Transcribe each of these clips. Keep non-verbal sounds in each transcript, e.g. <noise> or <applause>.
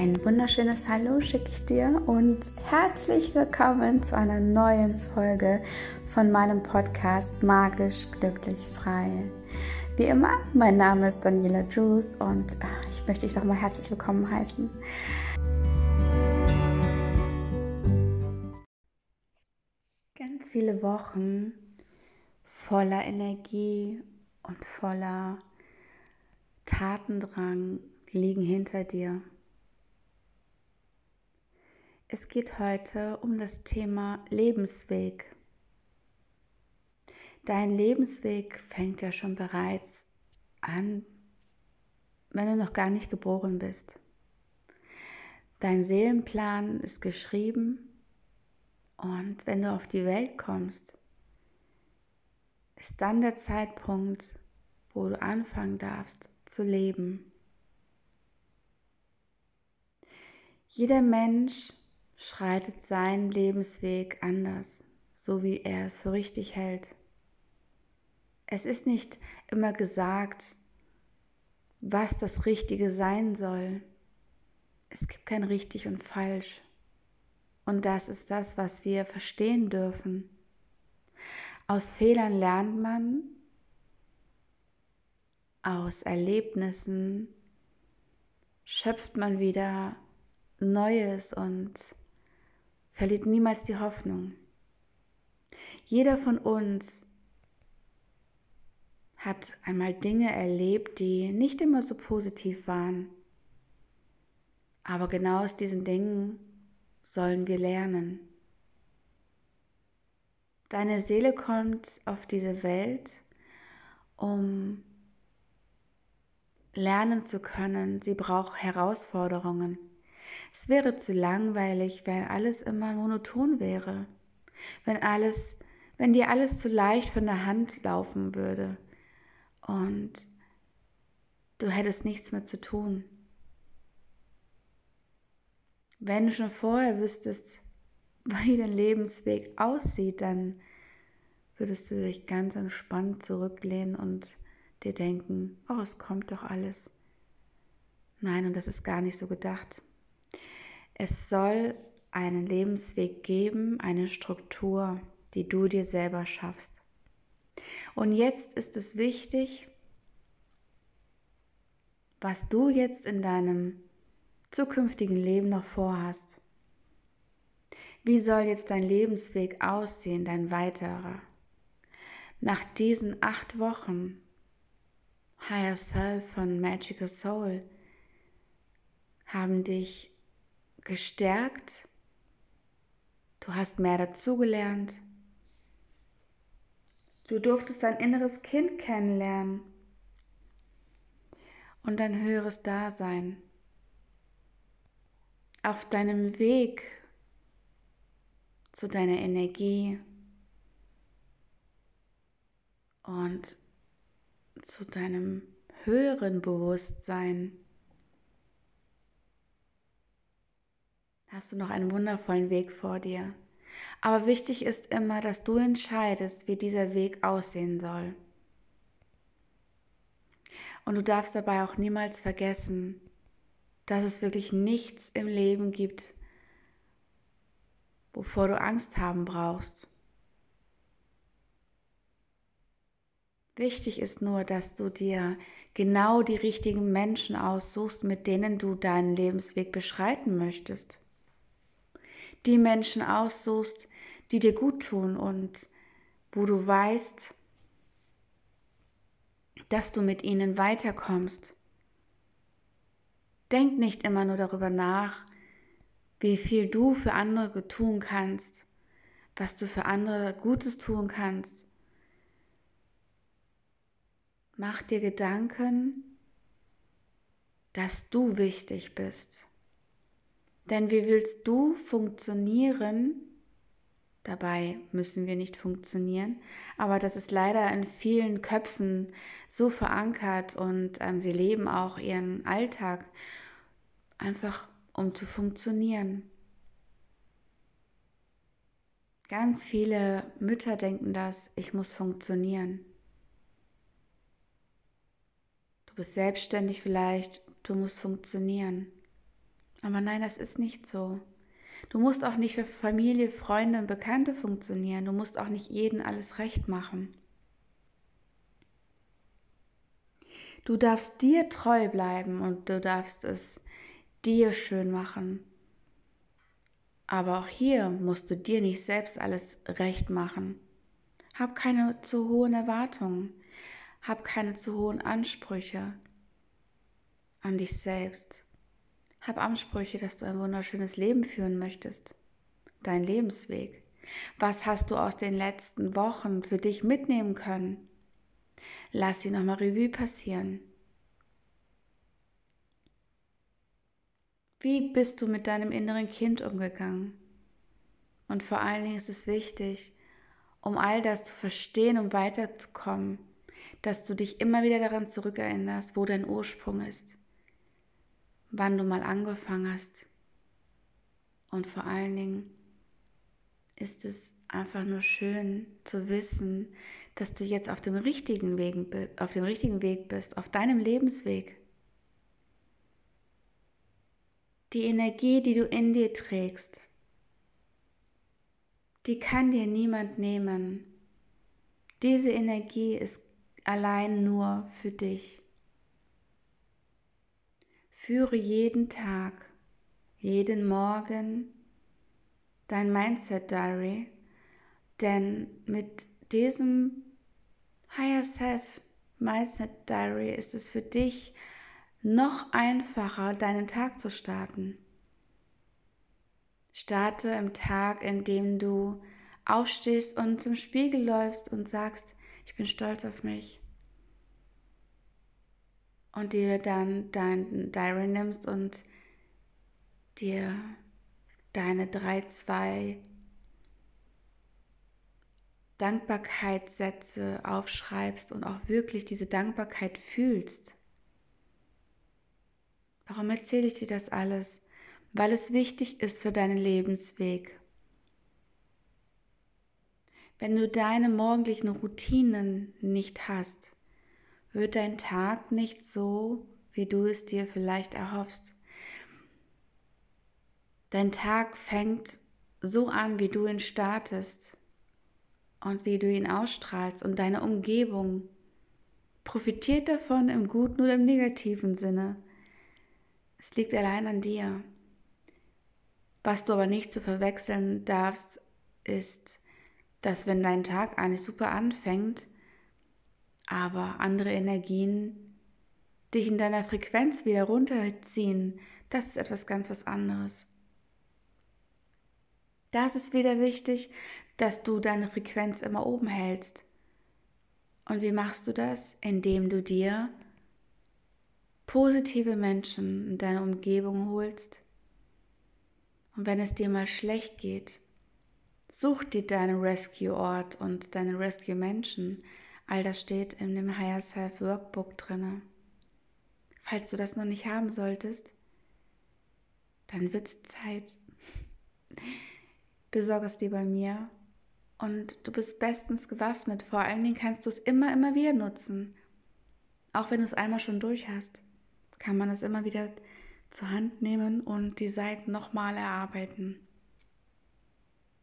Ein wunderschönes Hallo schicke ich dir und herzlich willkommen zu einer neuen Folge von meinem Podcast Magisch Glücklich Frei. Wie immer, mein Name ist Daniela Juice und ah, ich möchte dich nochmal herzlich willkommen heißen. Ganz viele Wochen voller Energie und voller Tatendrang liegen hinter dir. Es geht heute um das Thema Lebensweg. Dein Lebensweg fängt ja schon bereits an, wenn du noch gar nicht geboren bist. Dein Seelenplan ist geschrieben und wenn du auf die Welt kommst, ist dann der Zeitpunkt, wo du anfangen darfst zu leben. Jeder Mensch schreitet seinen Lebensweg anders, so wie er es für richtig hält. Es ist nicht immer gesagt, was das Richtige sein soll. Es gibt kein richtig und falsch. Und das ist das, was wir verstehen dürfen. Aus Fehlern lernt man, aus Erlebnissen schöpft man wieder Neues und verliert niemals die Hoffnung. Jeder von uns hat einmal Dinge erlebt, die nicht immer so positiv waren. Aber genau aus diesen Dingen sollen wir lernen. Deine Seele kommt auf diese Welt, um lernen zu können. Sie braucht Herausforderungen. Es wäre zu langweilig, wenn alles immer monoton wäre. Wenn alles, wenn dir alles zu leicht von der Hand laufen würde und du hättest nichts mehr zu tun. Wenn du schon vorher wüsstest, <laughs> wie dein Lebensweg aussieht, dann würdest du dich ganz entspannt zurücklehnen und dir denken, oh, es kommt doch alles. Nein, und das ist gar nicht so gedacht. Es soll einen Lebensweg geben, eine Struktur, die du dir selber schaffst. Und jetzt ist es wichtig, was du jetzt in deinem zukünftigen Leben noch vorhast. Wie soll jetzt dein Lebensweg aussehen, dein weiterer? Nach diesen acht Wochen Higher Self von Magical Soul haben dich gestärkt, du hast mehr dazugelernt, du durftest dein inneres Kind kennenlernen und dein höheres Dasein. Auf deinem Weg zu deiner Energie und zu deinem höheren Bewusstsein hast du noch einen wundervollen Weg vor dir. Aber wichtig ist immer, dass du entscheidest, wie dieser Weg aussehen soll. Und du darfst dabei auch niemals vergessen, dass es wirklich nichts im Leben gibt, wovor du Angst haben brauchst. Wichtig ist nur, dass du dir genau die richtigen Menschen aussuchst, mit denen du deinen Lebensweg beschreiten möchtest die Menschen aussuchst, die dir gut tun und wo du weißt, dass du mit ihnen weiterkommst. Denk nicht immer nur darüber nach, wie viel du für andere tun kannst, was du für andere Gutes tun kannst. Mach dir Gedanken, dass du wichtig bist. Denn wie willst du funktionieren? Dabei müssen wir nicht funktionieren, aber das ist leider in vielen Köpfen so verankert und ähm, sie leben auch ihren Alltag einfach um zu funktionieren. Ganz viele Mütter denken das, ich muss funktionieren. Du bist selbstständig vielleicht, du musst funktionieren. Aber nein, das ist nicht so. Du musst auch nicht für Familie, Freunde und Bekannte funktionieren. Du musst auch nicht jeden alles recht machen. Du darfst dir treu bleiben und du darfst es dir schön machen. Aber auch hier musst du dir nicht selbst alles recht machen. Hab keine zu hohen Erwartungen. Hab keine zu hohen Ansprüche an dich selbst. Hab Ansprüche, dass du ein wunderschönes Leben führen möchtest. Dein Lebensweg. Was hast du aus den letzten Wochen für dich mitnehmen können? Lass sie nochmal Revue passieren. Wie bist du mit deinem inneren Kind umgegangen? Und vor allen Dingen ist es wichtig, um all das zu verstehen, um weiterzukommen, dass du dich immer wieder daran zurückerinnerst, wo dein Ursprung ist, wann du mal angefangen hast. Und vor allen Dingen ist es einfach nur schön zu wissen, dass du jetzt auf dem richtigen Weg, auf dem richtigen Weg bist, auf deinem Lebensweg. Die Energie, die du in dir trägst, die kann dir niemand nehmen. Diese Energie ist allein nur für dich. Führe jeden Tag, jeden Morgen dein Mindset Diary, denn mit diesem Higher Self Mindset Diary ist es für dich noch einfacher, deinen Tag zu starten. Starte im Tag, in dem du aufstehst und zum Spiegel läufst und sagst, ich bin stolz auf mich. Und dir dann dein Diary nimmst und dir deine drei, zwei Dankbarkeitssätze aufschreibst und auch wirklich diese Dankbarkeit fühlst. Warum erzähle ich dir das alles? Weil es wichtig ist für deinen Lebensweg. Wenn du deine morgendlichen Routinen nicht hast, wird dein Tag nicht so, wie du es dir vielleicht erhoffst. Dein Tag fängt so an, wie du ihn startest und wie du ihn ausstrahlst und deine Umgebung profitiert davon im guten oder im negativen Sinne. Es liegt allein an dir. Was du aber nicht zu verwechseln darfst, ist, dass wenn dein Tag eigentlich super anfängt, aber andere Energien dich in deiner Frequenz wieder runterziehen, das ist etwas ganz was anderes. Da ist wieder wichtig, dass du deine Frequenz immer oben hältst. Und wie machst du das? Indem du dir positive Menschen in deine Umgebung holst. Und wenn es dir mal schlecht geht, such dir deinen Rescue-Ort und deine Rescue-Menschen. All das steht in dem Higher Self Workbook drinne. Falls du das noch nicht haben solltest, dann wird es Zeit. <laughs> Besorge es dir bei mir und du bist bestens gewaffnet. Vor allen Dingen kannst du es immer, immer wieder nutzen. Auch wenn du es einmal schon durch hast kann man es immer wieder zur Hand nehmen und die Seiten nochmal erarbeiten.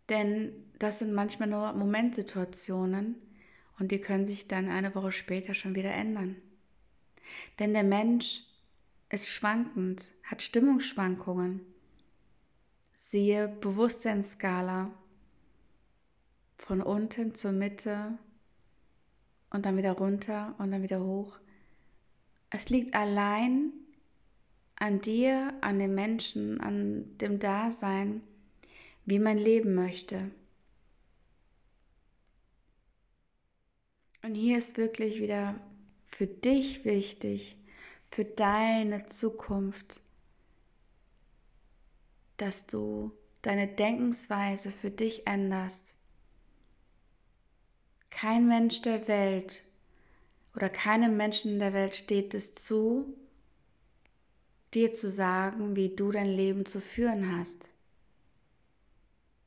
Denn das sind manchmal nur Momentsituationen und die können sich dann eine Woche später schon wieder ändern. Denn der Mensch ist schwankend, hat Stimmungsschwankungen. Siehe Bewusstseinsskala von unten zur Mitte und dann wieder runter und dann wieder hoch. Es liegt allein an dir, an den Menschen, an dem Dasein, wie man leben möchte. Und hier ist wirklich wieder für dich wichtig, für deine Zukunft, dass du deine Denkensweise für dich änderst. Kein Mensch der Welt oder keinem Menschen in der Welt steht es zu, dir zu sagen, wie du dein Leben zu führen hast.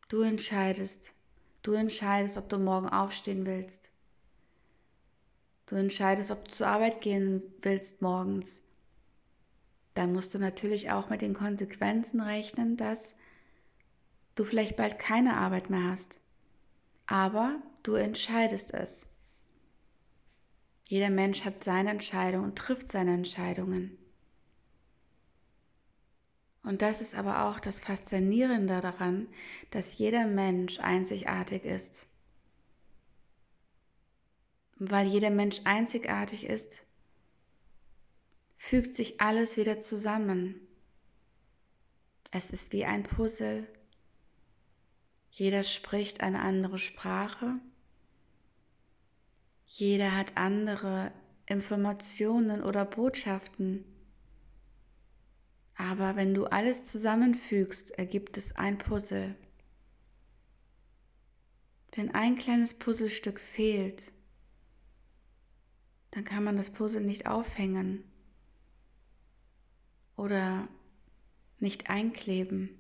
Du entscheidest. Du entscheidest, ob du morgen aufstehen willst. Du entscheidest, ob du zur Arbeit gehen willst morgens. dann musst du natürlich auch mit den Konsequenzen rechnen, dass du vielleicht bald keine Arbeit mehr hast. Aber du entscheidest es. Jeder Mensch hat seine Entscheidung und trifft seine Entscheidungen. Und das ist aber auch das Faszinierende daran, dass jeder Mensch einzigartig ist. Weil jeder Mensch einzigartig ist, fügt sich alles wieder zusammen. Es ist wie ein Puzzle. Jeder spricht eine andere Sprache. Jeder hat andere Informationen oder Botschaften. Aber wenn du alles zusammenfügst, ergibt es ein Puzzle. Wenn ein kleines Puzzlestück fehlt, dann kann man das Puzzle nicht aufhängen oder nicht einkleben.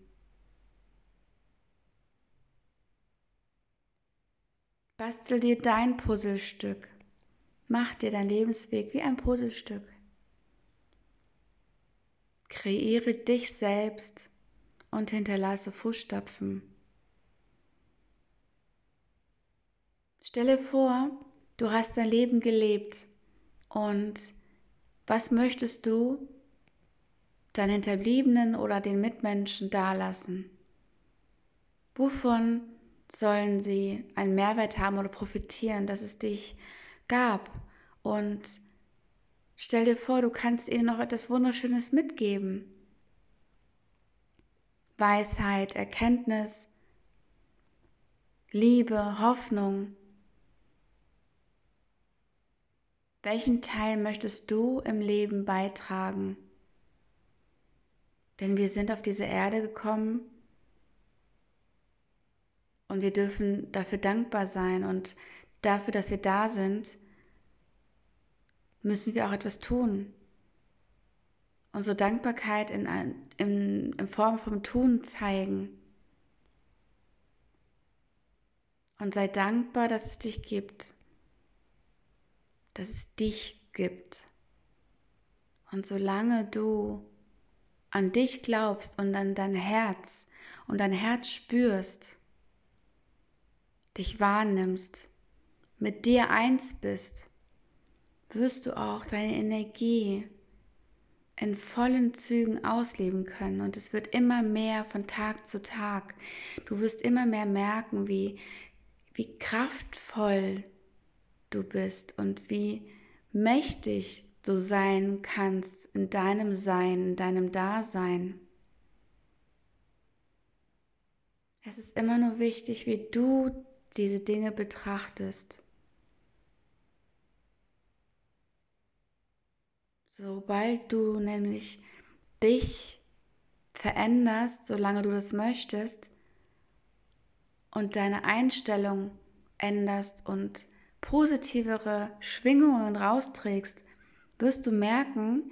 Bastel dir dein Puzzlestück. Mach dir dein Lebensweg wie ein Puzzlestück. Kreiere dich selbst und hinterlasse Fußstapfen. Stelle vor, du hast dein Leben gelebt und was möchtest du deinen Hinterbliebenen oder den Mitmenschen dalassen? Wovon sollen sie einen Mehrwert haben oder profitieren, dass es dich gab? Und Stell dir vor, du kannst ihnen noch etwas Wunderschönes mitgeben. Weisheit, Erkenntnis, Liebe, Hoffnung. Welchen Teil möchtest du im Leben beitragen? Denn wir sind auf diese Erde gekommen und wir dürfen dafür dankbar sein und dafür, dass wir da sind, müssen wir auch etwas tun. Unsere Dankbarkeit in, in, in Form vom Tun zeigen. Und sei dankbar, dass es dich gibt. Dass es dich gibt. Und solange du an dich glaubst und an dein Herz und dein Herz spürst, dich wahrnimmst, mit dir eins bist, wirst du auch deine Energie in vollen Zügen ausleben können und es wird immer mehr von Tag zu Tag. Du wirst immer mehr merken, wie, wie kraftvoll du bist und wie mächtig du sein kannst in deinem Sein, in deinem Dasein. Es ist immer nur wichtig, wie du diese Dinge betrachtest. Sobald du nämlich dich veränderst, solange du das möchtest, und deine Einstellung änderst und positivere Schwingungen rausträgst, wirst du merken,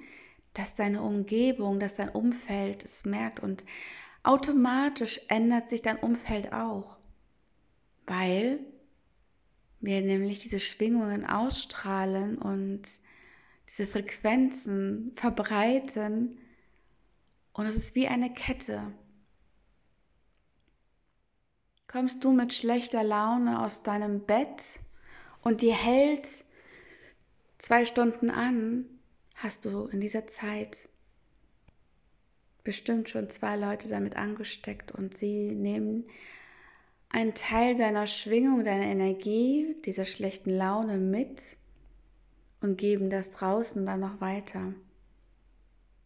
dass deine Umgebung, dass dein Umfeld es merkt und automatisch ändert sich dein Umfeld auch, weil wir nämlich diese Schwingungen ausstrahlen und diese Frequenzen verbreiten und es ist wie eine Kette. Kommst du mit schlechter Laune aus deinem Bett und dir hält zwei Stunden an, hast du in dieser Zeit bestimmt schon zwei Leute damit angesteckt und sie nehmen einen Teil deiner Schwingung, deiner Energie, dieser schlechten Laune mit und geben das draußen dann noch weiter.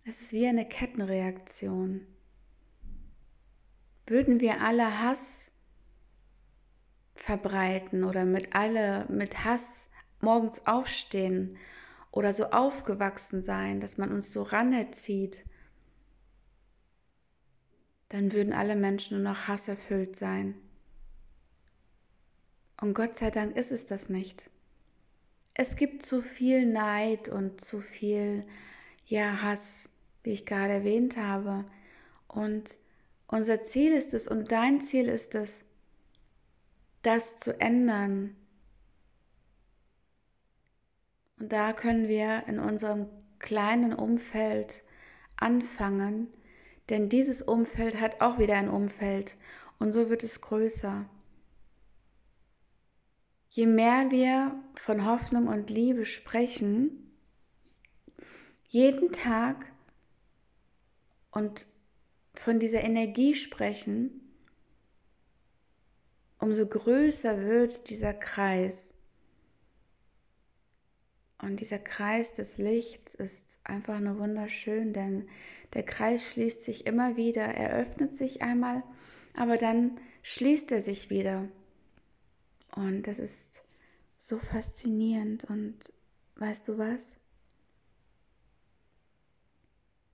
Es ist wie eine Kettenreaktion. Würden wir alle Hass verbreiten oder mit alle mit Hass morgens aufstehen oder so aufgewachsen sein, dass man uns so ranerzieht, dann würden alle Menschen nur noch hasserfüllt sein. Und Gott sei Dank ist es das nicht es gibt zu viel Neid und zu viel ja, Hass, wie ich gerade erwähnt habe. Und unser Ziel ist es und dein Ziel ist es, das zu ändern. Und da können wir in unserem kleinen Umfeld anfangen, denn dieses Umfeld hat auch wieder ein Umfeld und so wird es größer. Je mehr wir von Hoffnung und Liebe sprechen, jeden Tag und von dieser Energie sprechen, umso größer wird dieser Kreis. Und dieser Kreis des Lichts ist einfach nur wunderschön, denn der Kreis schließt sich immer wieder, er öffnet sich einmal, aber dann schließt er sich wieder. Und das ist so faszinierend. Und weißt du was?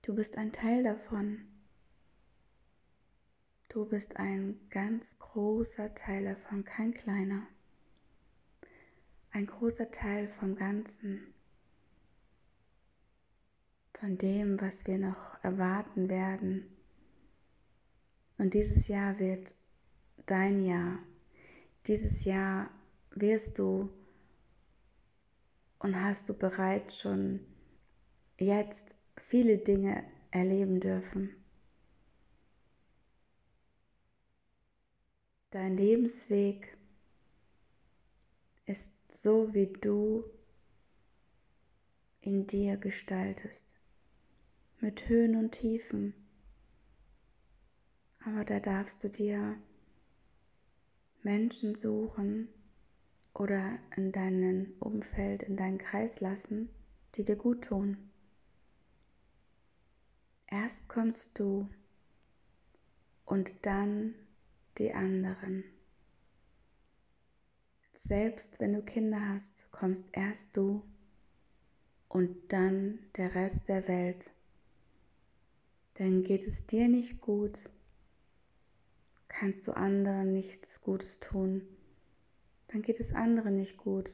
Du bist ein Teil davon. Du bist ein ganz großer Teil davon, kein kleiner. Ein großer Teil vom Ganzen. Von dem, was wir noch erwarten werden. Und dieses Jahr wird dein Jahr. Dieses Jahr wirst du und hast du bereits schon jetzt viele Dinge erleben dürfen. Dein Lebensweg ist so, wie du in dir gestaltest, mit Höhen und Tiefen. Aber da darfst du dir Menschen suchen oder in deinem Umfeld, in deinen Kreis lassen, die dir gut tun. Erst kommst du und dann die anderen. Selbst wenn du Kinder hast, kommst erst du und dann der Rest der Welt. Denn geht es dir nicht gut, kannst du anderen nichts Gutes tun, dann geht es anderen nicht gut.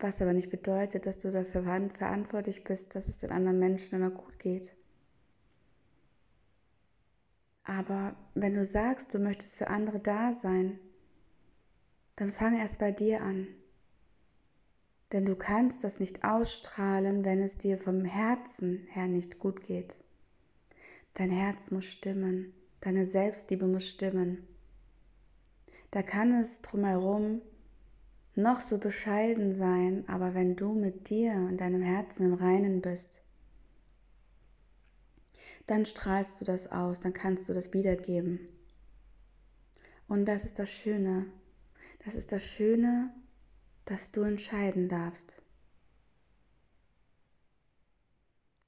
Was aber nicht bedeutet, dass du dafür verantwortlich bist, dass es den anderen Menschen immer gut geht. Aber wenn du sagst, du möchtest für andere da sein, dann fang erst bei dir an. Denn du kannst das nicht ausstrahlen, wenn es dir vom Herzen her nicht gut geht. Dein Herz muss stimmen, deine Selbstliebe muss stimmen. Da kann es drumherum noch so bescheiden sein, aber wenn du mit dir und deinem Herzen im Reinen bist, dann strahlst du das aus, dann kannst du das wiedergeben. Und das ist das Schöne. Das ist das Schöne, dass du entscheiden darfst.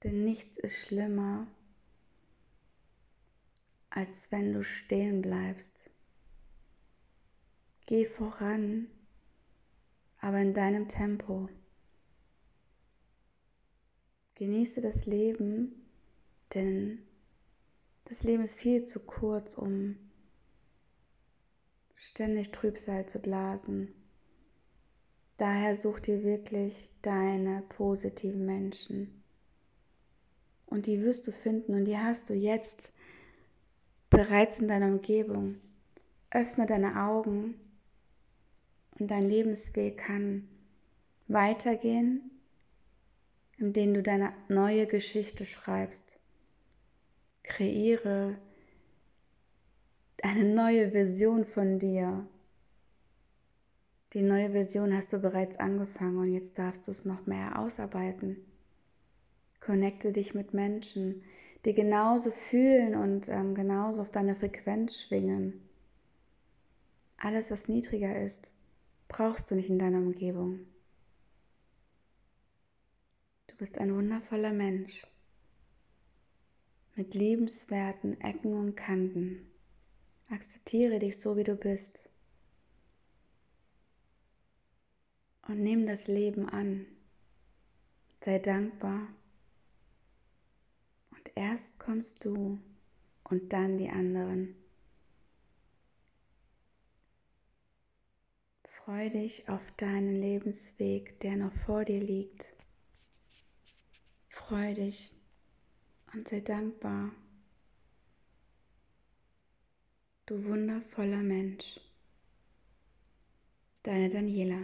Denn nichts ist schlimmer, als wenn du stehen bleibst. Geh voran, aber in deinem Tempo. Genieße das Leben denn das Leben ist viel zu kurz, um ständig Trübsal zu blasen. Daher such dir wirklich deine positiven Menschen. Und die wirst du finden und die hast du jetzt bereits in deiner Umgebung. Öffne deine Augen und dein Lebensweg kann weitergehen, indem du deine neue Geschichte schreibst. Kreiere eine neue Version von dir. Die neue Version hast du bereits angefangen und jetzt darfst du es noch mehr ausarbeiten. Connecte dich mit Menschen, die genauso fühlen und ähm, genauso auf deine Frequenz schwingen. Alles, was niedriger ist, brauchst du nicht in deiner Umgebung. Du bist ein wundervoller Mensch mit liebenswerten Ecken und Kanten. Akzeptiere dich so, wie du bist. Und nimm das Leben an. Sei dankbar. Und erst kommst du und dann die anderen. Freu dich auf deinen Lebensweg, der noch vor dir liegt. Freu dich und sei dankbar. Du wundervoller Mensch. Deine Daniela.